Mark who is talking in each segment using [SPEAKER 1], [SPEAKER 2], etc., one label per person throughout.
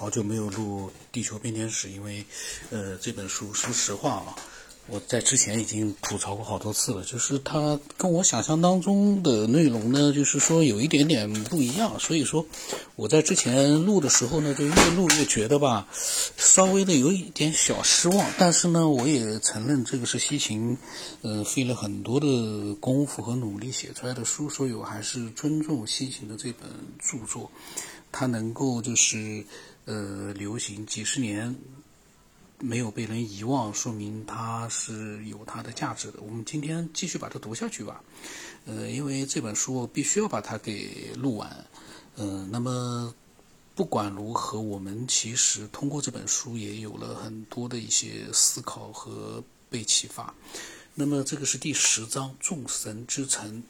[SPEAKER 1] 好久没有录《地球变天史》，因为，呃，这本书说实话啊，我在之前已经吐槽过好多次了，就是它跟我想象当中的内容呢，就是说有一点点不一样，所以说我在之前录的时候呢，就越录越觉得吧，稍微的有一点小失望。但是呢，我也承认这个是西秦，呃，费了很多的功夫和努力写出来的书，所以我还是尊重西秦的这本著作，它能够就是。呃，流行几十年没有被人遗忘，说明它是有它的价值的。我们今天继续把它读下去吧。呃，因为这本书我必须要把它给录完。呃，那么不管如何，我们其实通过这本书也有了很多的一些思考和被启发。那么这个是第十章《众神之城》。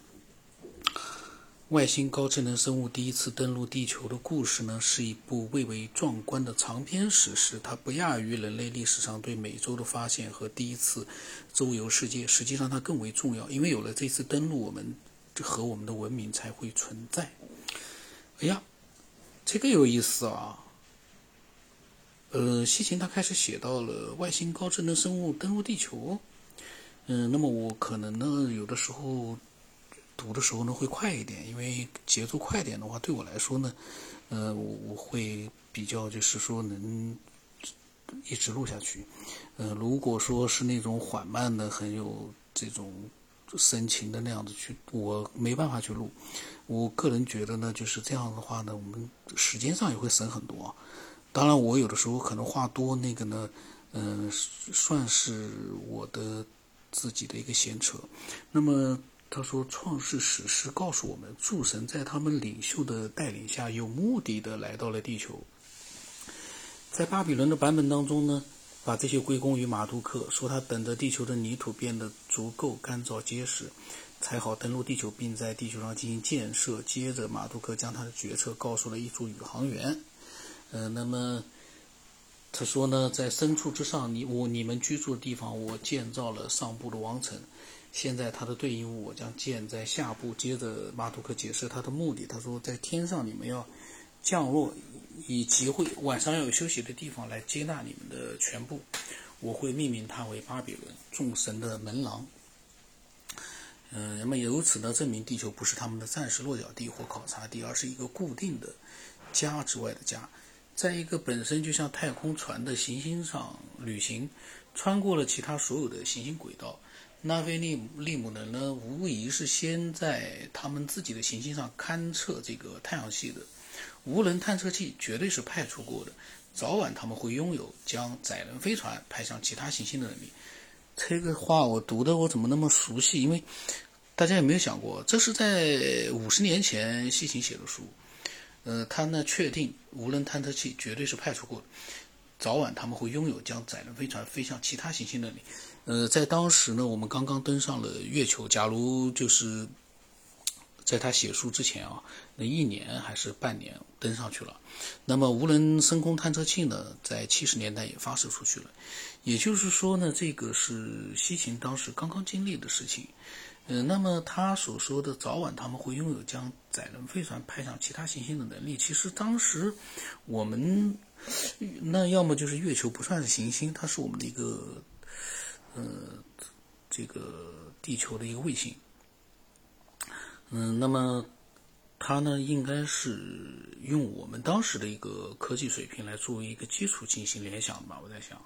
[SPEAKER 1] 外星高智能生物第一次登陆地球的故事呢，是一部蔚为壮观的长篇史诗。它不亚于人类历史上对美洲的发现和第一次周游世界。实际上，它更为重要，因为有了这次登陆，我们和我们的文明才会存在。哎呀，这个有意思啊！呃，西芹他开始写到了外星高智能生物登陆地球。嗯，那么我可能呢，有的时候。读的时候呢会快一点，因为节奏快点的话，对我来说呢，呃，我我会比较就是说能一直录下去。呃，如果说是那种缓慢的、很有这种深情的那样子去，我没办法去录。我个人觉得呢，就是这样的话呢，我们时间上也会省很多。当然，我有的时候可能话多，那个呢，嗯，算是我的自己的一个闲扯。那么。他说：“创世史诗告诉我们，诸神在他们领袖的带领下，有目的的来到了地球。在巴比伦的版本当中呢，把这些归功于马杜克，说他等着地球的泥土变得足够干燥结实，才好登陆地球，并在地球上进行建设。接着，马杜克将他的决策告诉了一组宇航员。呃，那么他说呢，在深处之上，你我你们居住的地方，我建造了上部的王城。”现在他的对应物我将建在下部。接着马图克解释他的目的，他说在天上你们要降落，以集会晚上要有休息的地方来接纳你们的全部。我会命名它为巴比伦，众神的门廊。嗯，那么由此呢，证明地球不是他们的暂时落脚地或考察地，而是一个固定的家之外的家，在一个本身就像太空船的行星上旅行，穿过了其他所有的行星轨道。拉菲利利姆人呢，无疑是先在他们自己的行星上勘测这个太阳系的无人探测器，绝对是派出过的。早晚他们会拥有将载人飞船派向其他行星的能力。这个话我读的我怎么那么熟悉？因为大家有没有想过，这是在五十年前西秦写的书。呃，他呢确定无人探测器绝对是派出过的。早晚他们会拥有将载人飞船飞向其他行星的能力。呃，在当时呢，我们刚刚登上了月球。假如就是在他写书之前啊，那一年还是半年登上去了。那么无人深空探测器呢，在七十年代也发射出去了。也就是说呢，这个是西秦当时刚刚经历的事情。呃，那么他所说的早晚他们会拥有将载人飞船派上其他行星的能力，其实当时我们。那要么就是月球不算是行星，它是我们的一个，呃，这个地球的一个卫星。嗯，那么它呢，应该是用我们当时的一个科技水平来作为一个基础进行联想吧。我在想，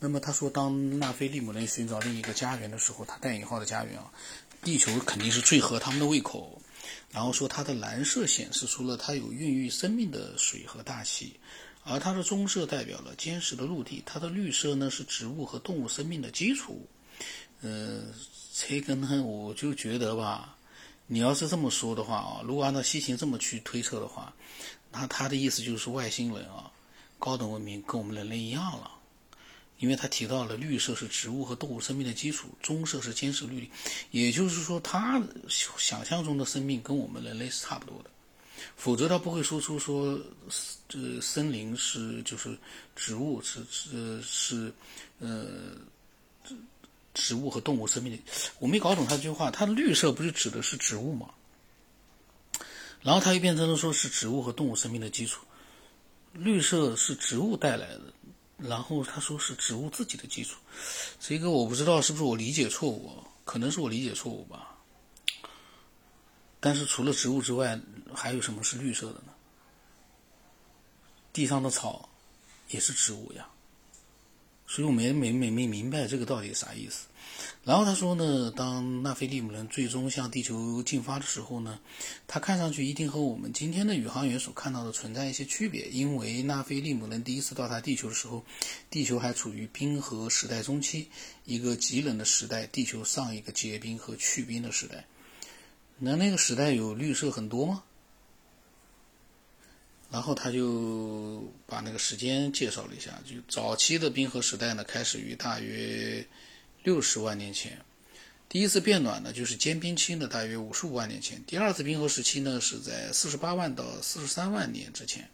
[SPEAKER 1] 那么他说，当纳菲利姆人寻找另一个家园的时候，他带引号的家园啊，地球肯定是最合他们的胃口。然后说，它的蓝色显示出了它有孕育生命的水和大气。而它的棕色代表了坚实的陆地，它的绿色呢是植物和动物生命的基础。呃，这个呢，我就觉得吧，你要是这么说的话啊，如果按照西芹这么去推测的话，那他的意思就是外星人啊，高等文明跟我们人类一样了，因为他提到了绿色是植物和动物生命的基础，棕色是坚实绿地，也就是说，他想象中的生命跟我们人类是差不多的。否则他不会说出说，这森林是就是植物是是是，呃，植物和动物生命的。我没搞懂他这句话，它的绿色不是指的是植物吗？然后他又变成了说是植物和动物生命的基础。绿色是植物带来的，然后他说是植物自己的基础，这个我不知道是不是我理解错误，可能是我理解错误吧。但是除了植物之外，还有什么是绿色的呢？地上的草也是植物呀，所以我没没没没明白这个到底啥意思。然后他说呢，当纳菲利姆人最终向地球进发的时候呢，他看上去一定和我们今天的宇航员所看到的存在一些区别，因为纳菲利姆人第一次到达地球的时候，地球还处于冰河时代中期，一个极冷的时代，地球上一个结冰和去冰的时代。那那个时代有绿色很多吗？然后他就把那个时间介绍了一下，就早期的冰河时代呢，开始于大约。六十万年前，第一次变暖呢，就是间冰期呢，大约五十五万年前。第二次冰河时期呢，是在四十八万到四十三万年之前。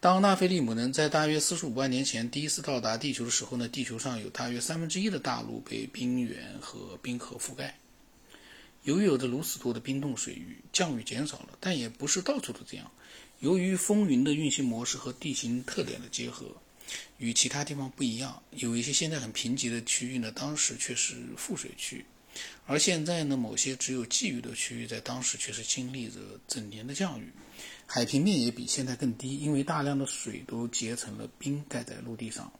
[SPEAKER 1] 当纳菲利姆人在大约四十五万年前第一次到达地球的时候呢，地球上有大约三分之一的大陆被冰原和冰河覆盖。由于有着如此多的冰冻水域，降雨减少了，但也不是到处都这样。由于风云的运行模式和地形特点的结合。与其他地方不一样，有一些现在很贫瘠的区域呢，当时却是富水区；而现在呢，某些只有季雨的区域，在当时却是经历着整年的降雨。海平面也比现在更低，因为大量的水都结成了冰，盖在陆地上。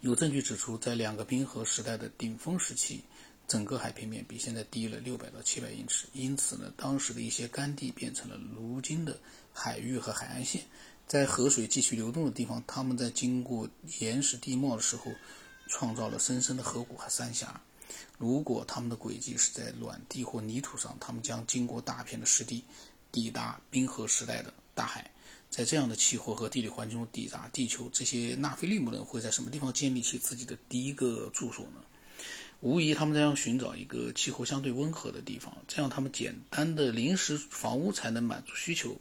[SPEAKER 1] 有证据指出，在两个冰河时代的顶峰时期，整个海平面比现在低了六百到七百英尺。因此呢，当时的一些干地变成了如今的海域和海岸线。在河水继续流动的地方，他们在经过岩石地貌的时候，创造了深深的河谷和三峡。如果他们的轨迹是在软地或泥土上，他们将经过大片的湿地，抵达冰河时代的大海。在这样的气候和地理环境中抵达地球，这些纳菲利姆人会在什么地方建立起自己的第一个住所呢？无疑，他们将要寻找一个气候相对温和的地方，这样他们简单的临时房屋才能满足需求。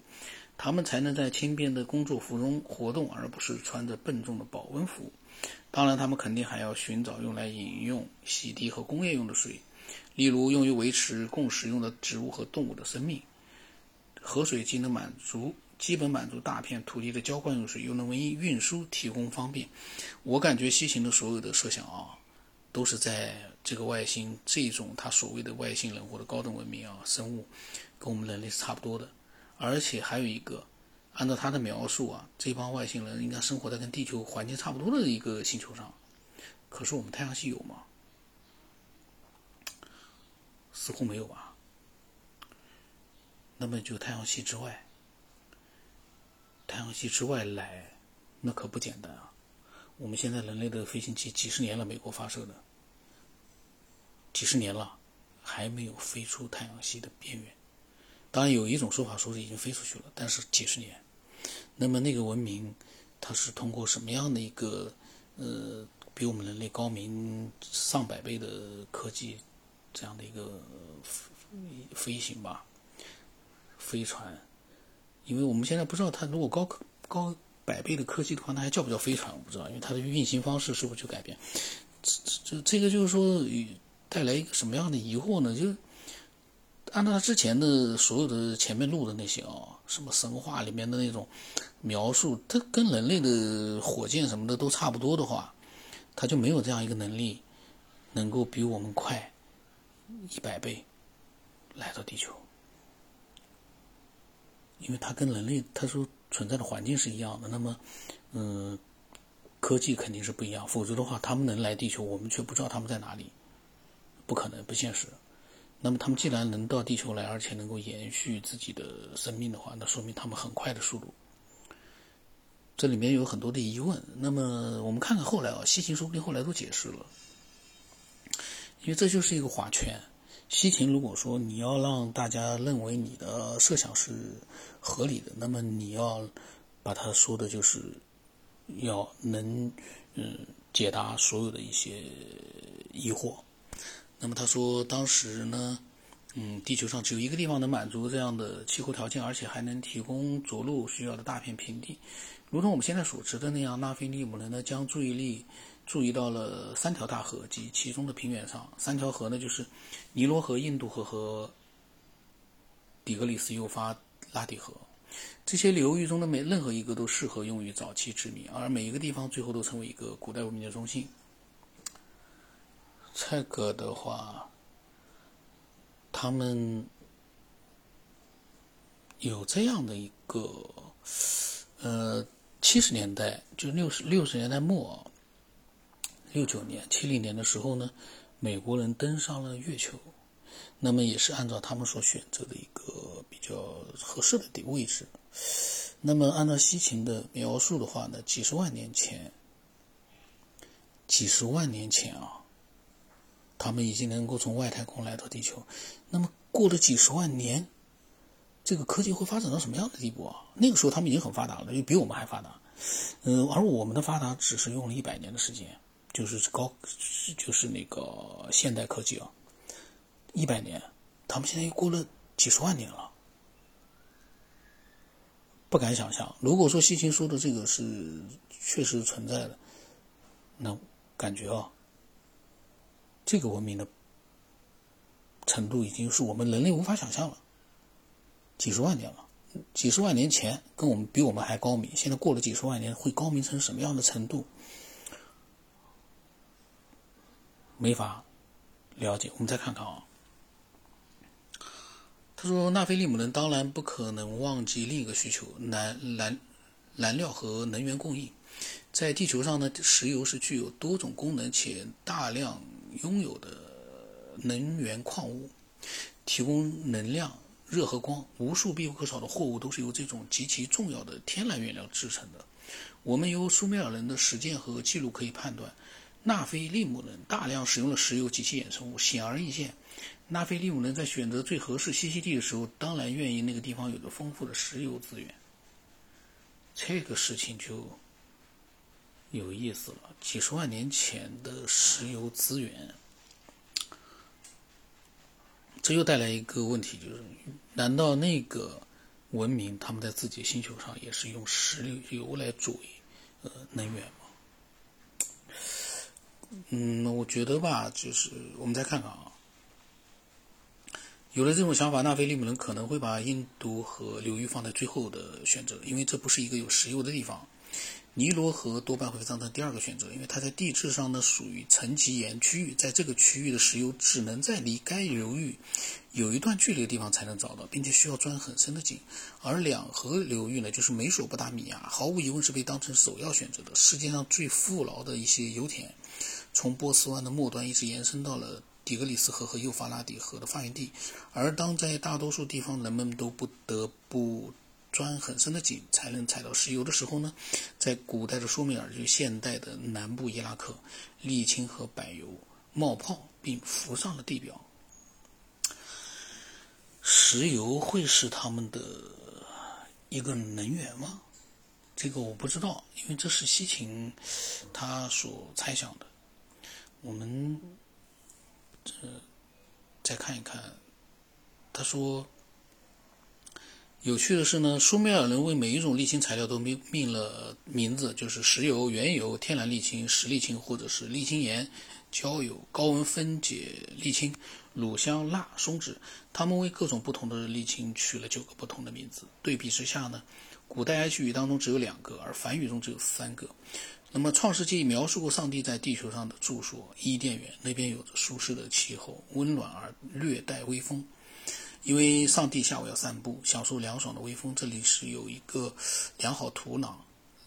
[SPEAKER 1] 他们才能在轻便的工作服中活动，而不是穿着笨重的保温服。当然，他们肯定还要寻找用来饮用、洗涤和工业用的水，例如用于维持供食用的植物和动物的生命。河水既能满足基本满足大片土地的浇灌用水，又能为运输提供方便。我感觉西行的所有的设想啊，都是在这个外星这种他所谓的外星人或者高等文明啊生物，跟我们人类是差不多的。而且还有一个，按照他的描述啊，这帮外星人应该生活在跟地球环境差不多的一个星球上。可是我们太阳系有吗？似乎没有吧。那么就太阳系之外，太阳系之外来，那可不简单啊。我们现在人类的飞行器几十年了，美国发射的，几十年了，还没有飞出太阳系的边缘。当然有一种说法说是已经飞出去了，但是几十年。那么那个文明，它是通过什么样的一个呃比我们人类高明上百倍的科技这样的一个飞行吧？飞船？因为我们现在不知道它如果高高百倍的科技的话，那还叫不叫飞船？我不知道，因为它的运行方式是否就改变？这这这个就是说带来一个什么样的疑惑呢？就。按照他之前的所有的前面录的那些啊，什么神话里面的那种描述，它跟人类的火箭什么的都差不多的话，他就没有这样一个能力，能够比我们快一百倍来到地球，因为它跟人类他说存在的环境是一样的，那么，嗯，科技肯定是不一样，否则的话，他们能来地球，我们却不知道他们在哪里，不可能，不现实。那么他们既然能到地球来，而且能够延续自己的生命的话，那说明他们很快的速度。这里面有很多的疑问。那么我们看看后来啊，西秦说不定后来都解释了，因为这就是一个划拳。西芹如果说你要让大家认为你的设想是合理的，那么你要把它说的就是要能嗯解答所有的一些疑惑。那么他说，当时呢，嗯，地球上只有一个地方能满足这样的气候条件，而且还能提供着陆需要的大片平地，如同我们现在所知的那样。纳菲利姆人呢，将注意力注意到了三条大河及其中的平原上。三条河呢，就是尼罗河、印度河和底格里斯幼发拉底河。这些流域中的每任何一个都适合用于早期殖民，而每一个地方最后都成为一个古代文明的中心。这个的话，他们有这样的一个，呃，七十年代就六十六十年代末，六九年、七零年的时候呢，美国人登上了月球，那么也是按照他们所选择的一个比较合适的地位置。那么按照西秦的描述的话呢，几十万年前，几十万年前啊。他们已经能够从外太空来到地球，那么过了几十万年，这个科技会发展到什么样的地步啊？那个时候他们已经很发达了，就比我们还发达。嗯，而我们的发达只是用了一百年的时间，就是高，就是那个现代科技啊，一百年，他们现在又过了几十万年了，不敢想象。如果说西秦说的这个是确实存在的，那感觉啊。这个文明的程度已经是我们人类无法想象了。几十万年了，几十万年前跟我们比我们还高明，现在过了几十万年，会高明成什么样的程度？没法了解。我们再看看啊，他说纳菲利姆人当然不可能忘记另一个需求：燃燃燃料和能源供应。在地球上呢，石油是具有多种功能且大量。拥有的能源矿物，提供能量、热和光，无数必不可少的货物都是由这种极其重要的天然原料制成的。我们由苏美尔人的实践和记录可以判断，纳菲利姆人大量使用了石油及其衍生物。显而易见，纳菲利姆人在选择最合适栖息地的时候，当然愿意那个地方有着丰富的石油资源。这个事情就。有意思了，几十万年前的石油资源，这又带来一个问题，就是：难道那个文明他们在自己星球上也是用石油来作为呃能源吗？嗯，我觉得吧，就是我们再看看啊，有了这种想法，纳菲利姆人可能会把印度河流域放在最后的选择，因为这不是一个有石油的地方。尼罗河多半会当成第二个选择，因为它在地质上呢属于沉积岩区域，在这个区域的石油只能在离该流域有一段距离的地方才能找到，并且需要钻很深的井。而两河流域呢，就是美索不达米亚，毫无疑问是被当成首要选择的。世界上最富饶的一些油田，从波斯湾的末端一直延伸到了底格里斯河和幼发拉底河的发源地。而当在大多数地方人们都不得不钻很深的井才能采到石油的时候呢，在古代的苏美尔，就现代的南部伊拉克，沥青和柏油冒泡并浮上了地表。石油会是他们的一个能源吗？这个我不知道，因为这是西秦他所猜想的。我们这再看一看，他说。有趣的是呢，苏美尔人为每一种沥青材料都命命了名字，就是石油、原油、天然沥青、石沥青，或者是沥青盐、焦油、高温分解沥青、乳香、蜡、松脂。他们为各种不同的沥青取了九个不同的名字。对比之下呢，古代埃及语当中只有两个，而梵语中只有三个。那么，《创世纪》描述过上帝在地球上的住所伊甸园，那边有着舒适的气候，温暖而略带微风。因为上帝下午要散步，享受凉爽的微风。这里是有一个良好土壤，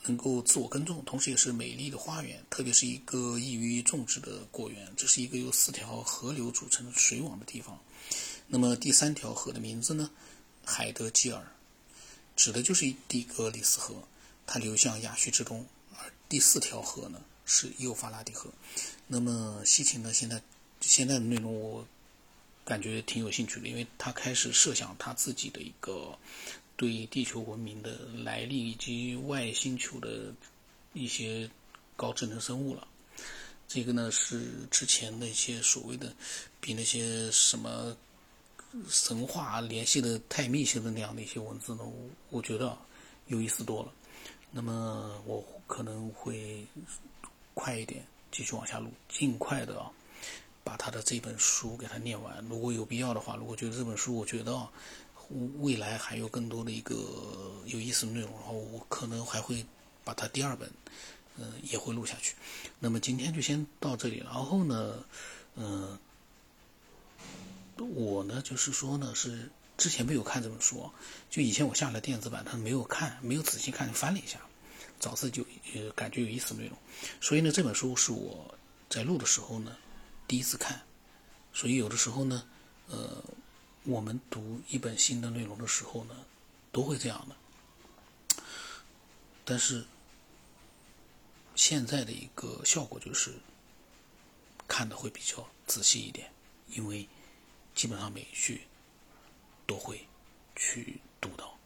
[SPEAKER 1] 能够自我耕种，同时也是美丽的花园，特别是一个易于种植的果园。这是一个由四条河流组成的水网的地方。那么第三条河的名字呢？海德基尔，指的就是底格里斯河，它流向亚叙之东。第四条河呢，是幼发拉底河。那么西秦呢？现在现在的内容我。感觉挺有兴趣的，因为他开始设想他自己的一个对地球文明的来历以及外星球的一些高智能生物了。这个呢是之前那些所谓的比那些什么神话联系的太密切的那样的一些文字呢，我我觉得有意思多了。那么我可能会快一点继续往下录，尽快的啊。把他的这本书给他念完，如果有必要的话，如果觉得这本书，我觉得啊未来还有更多的一个有意思的内容，然后我可能还会把它第二本，嗯，也会录下去。那么今天就先到这里，然后呢，嗯，我呢就是说呢是之前没有看这本书，就以前我下了电子版，他没有看，没有仔细看，翻了一下，找自己呃感觉有意思的内容，所以呢这本书是我在录的时候呢第一次看，所以有的时候呢，呃。我们读一本新的内容的时候呢，都会这样的。但是现在的一个效果就是，看的会比较仔细一点，因为基本上每一句都会去读到。